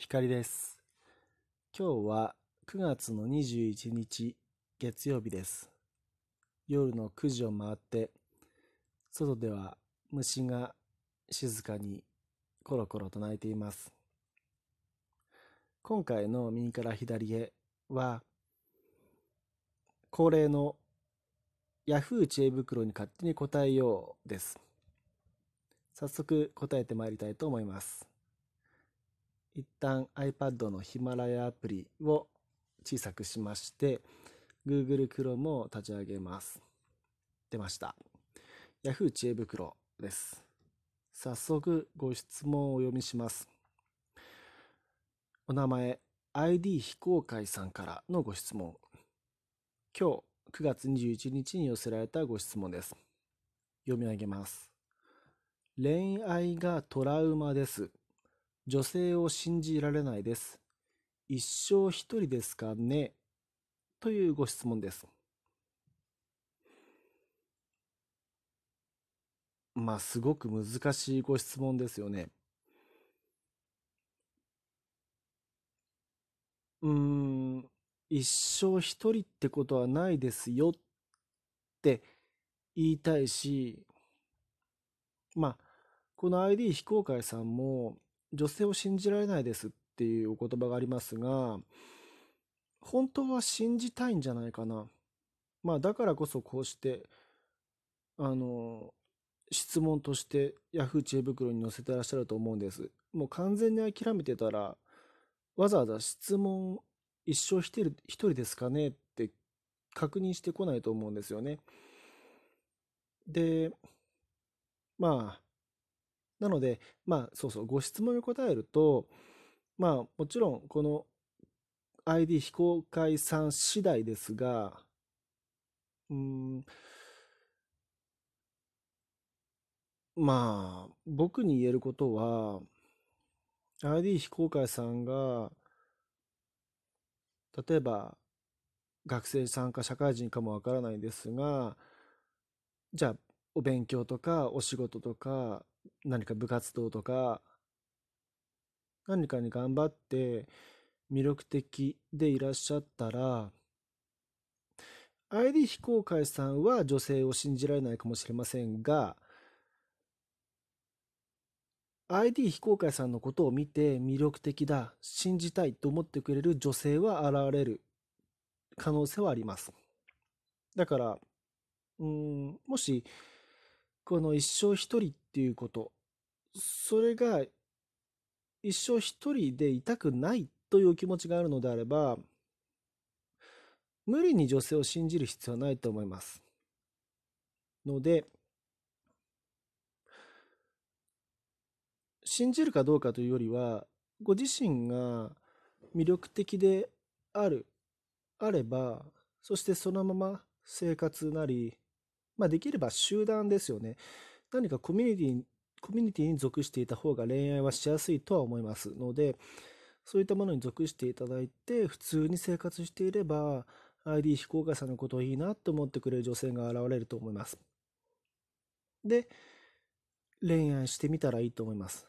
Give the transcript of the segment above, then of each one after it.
光です。今日は9月の21日月曜日です。夜の9時を回って、外では虫が静かにコロコロと鳴いています。今回の右から左へは、恒例の Yahoo 知恵袋に勝手に答えようです。早速答えてまいりたいと思います。一旦 iPad のヒマラヤアプリを小さくしまして、Google Chrome を立ち上げます。出ました。Yahoo 知恵袋です。早速ご質問をお読みします。お名前、ID 非公開さんからのご質問。今日9月21日に寄せられたご質問です。読み上げます。恋愛がトラウマです。女性を信じられないです。一生一人ですかねというご質問です。まあ、すごく難しいご質問ですよね。うん、一生一人ってことはないですよって言いたいし、まあ、この ID 非公開さんも女性を信じられないですっていうお言葉がありますが、本当は信じたいんじゃないかな。まあ、だからこそこうして、あの、質問として Yahoo 知恵袋に載せてらっしゃると思うんです。もう完全に諦めてたら、わざわざ質問一生一人一人ですかねって確認してこないと思うんですよね。で、まあ、なので、まあ、そうそう、ご質問に答えると、まあ、もちろん、この ID 非公開さん次第ですが、うん、まあ、僕に言えることは、ID 非公開さんが、例えば、学生さんか社会人かもわからないんですが、じゃあ、お勉強とか、お仕事とか、何か部活動とか、何かに頑張って魅力的でいらっしゃったら、ID 非公開さんは女性を信じられないかもしれませんが、ID 非公開さんのことを見て魅力的だ、信じたいと思ってくれる女性は現れる可能性はあります。だから、うん、もし、この一生一人っていうこと、それが一生一人でいたくないという気持ちがあるのであれば、無理に女性を信じる必要はないと思います。ので、信じるかどうかというよりは、ご自身が魅力的である、あれば、そしてそのまま生活なり、まあできれば集団ですよね。何かコミュニティ、コミュニティに属していた方が恋愛はしやすいとは思いますので、そういったものに属していただいて、普通に生活していれば、ID 非公開さんのことをいいなと思ってくれる女性が現れると思います。で、恋愛してみたらいいと思います。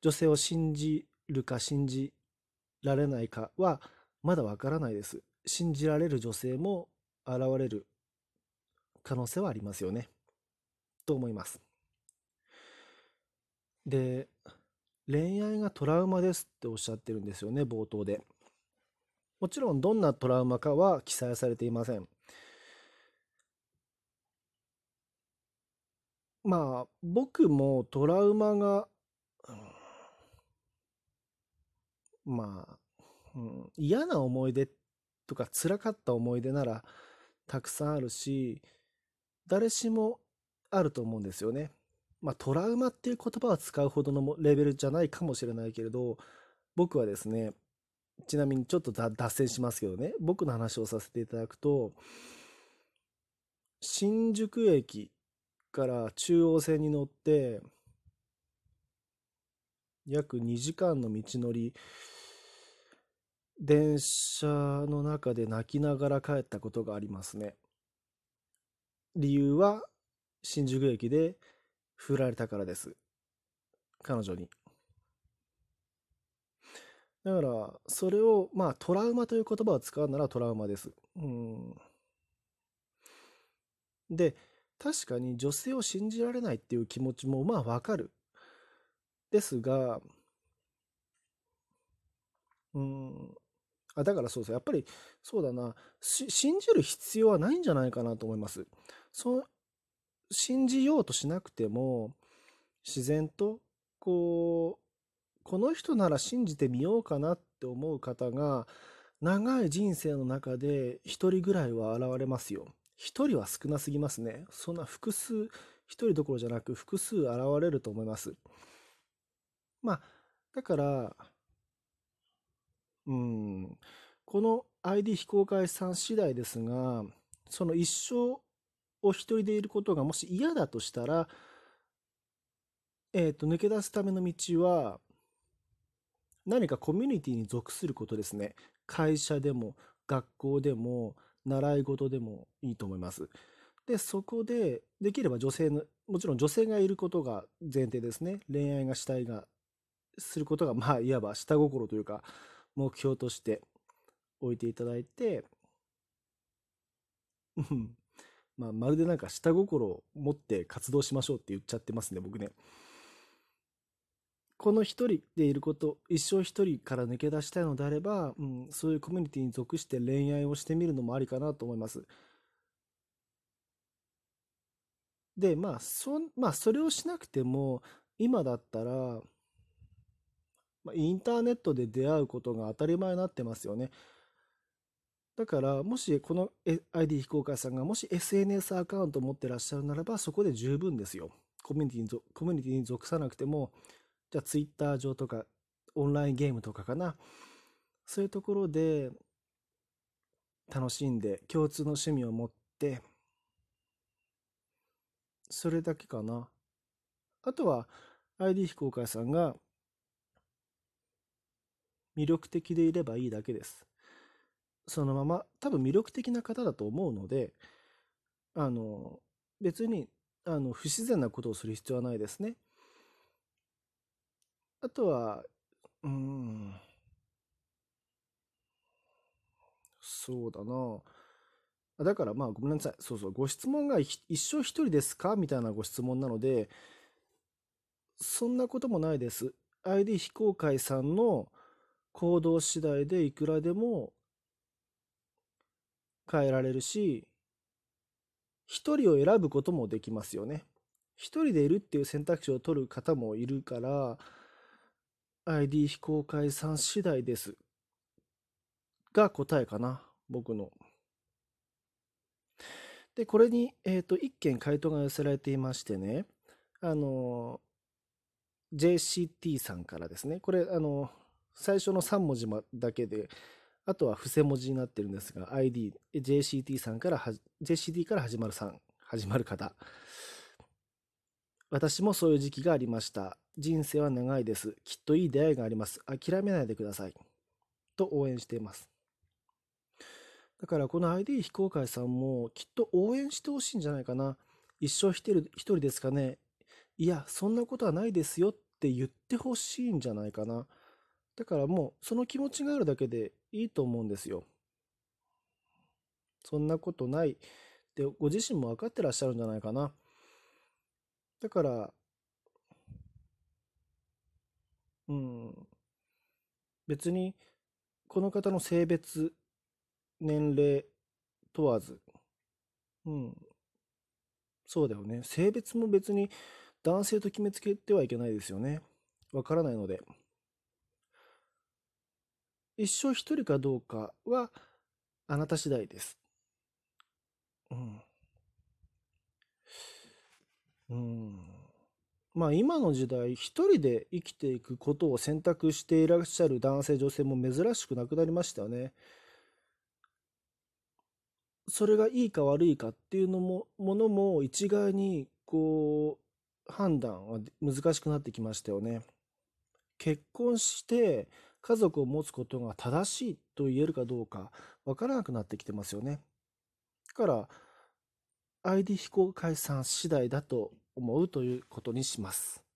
女性を信じるか信じられないかはまだわからないです。信じられる女性も現れる可能性はありますよね。と思います。で、恋愛がトラウマですっておっしゃってるんですよね、冒頭で。もちろんどんなトラウマかは記載されていません。まあ、僕もトラウマが、まあ、うん、嫌な思い出とか辛かった思い出ならたくさんあるし、誰しもあると思うんですよね。まあ、トラウマっていう言葉を使うほどのレベルじゃないかもしれないけれど、僕はですね、ちなみにちょっと脱線しますけどね、僕の話をさせていただくと、新宿駅から中央線に乗って、約2時間の道のり、電車の中で泣きながら帰ったことがありますね。理由は新宿駅で振られたからです。彼女に。だから、それを、まあ、トラウマという言葉を使うならトラウマです。うん。で、確かに女性を信じられないっていう気持ちも、まあ、わかる。ですが、うん。あ、だからそうそう。やっぱり、そうだな。信じる必要はないんじゃないかなと思います。そう、信じようとしなくても、自然と、こう、この人なら信じてみようかなって思う方が、長い人生の中で一人ぐらいは現れますよ。一人は少なすぎますね。そんな複数、一人どころじゃなく複数現れると思います。まあ、だから、うん、この ID 非公開さん次第ですが、その一生を一人でいることがもし嫌だとしたら、えっと、抜け出すための道は、何かコミュニティに属することですね。会社でも、学校でも、習い事でもいいと思います。で、そこで、できれば女性の、もちろん女性がいることが前提ですね。恋愛がしたいが、することが、まあ、いわば下心というか、目標として置いていただいて、うんまあ、まるでなんか下心を持って活動しましょうって言っちゃってますね、僕ね。この一人でいること、一生一人から抜け出したいのであれば、うん、そういうコミュニティに属して恋愛をしてみるのもありかなと思います。で、まあ、そ、まあ、それをしなくても、今だったら、まあ、インターネットで出会うことが当たり前になってますよね。だから、もしこの ID 非公開さんがもし SNS アカウントを持ってらっしゃるならば、そこで十分ですよ。コミュニティに、コミュニティに属さなくても、じゃあ Twitter 上とか、オンラインゲームとかかな。そういうところで楽しんで、共通の趣味を持って、それだけかな。あとは、ID 非公開さんが魅力的でいればいいだけです。そのまま、多分魅力的な方だと思うので、あの、別に、あの、不自然なことをする必要はないですね。あとは、うん、そうだな。だからまあごめんなさい。そうそう。ご質問が一生一人ですか？みたいなご質問なので、そんなこともないです。ID 非公開さんの行動次第でいくらでも変えられるし、一人を選ぶこともできますよね。一人でいるっていう選択肢を取る方もいるから、ID 非公開さん次第です。が答えかな。僕の。で、これに、えっと、一件回答が寄せられていましてね、あの、JCT さんからですね、これ、あの、最初の3文字だけで、あとは伏せ文字になってるんですが、ID、JCT さんから、JCT から始まるさん、始まる方。私もそういう時期がありました。人生は長いです。きっといい出会いがあります。諦めないでください。と応援しています。だからこの ID 非公開さんもきっと応援してほしいんじゃないかな。一生一人一人ですかね。いや、そんなことはないですよって言ってほしいんじゃないかな。だからもうその気持ちがあるだけでいいと思うんですよ。そんなことないってご自身も分かってらっしゃるんじゃないかな。だから、うん、別にこの方の性別、年齢問わず、うん、そうだよね。性別も別に男性と決めつけてはいけないですよね。わからないので。一生一人かどうかはあなた次第です。うん。うん。まあ今の時代、一人で生きていくことを選択していらっしゃる男性、女性も珍しくなくなりましたよね。それがいいか悪いかっていうのも、ものも一概にこう、判断は難しくなってきましたよね。結婚して家族を持つことが正しいと言えるかどうかわからなくなってきてますよね。だから、ID 非公開さん次第だと思うということにします。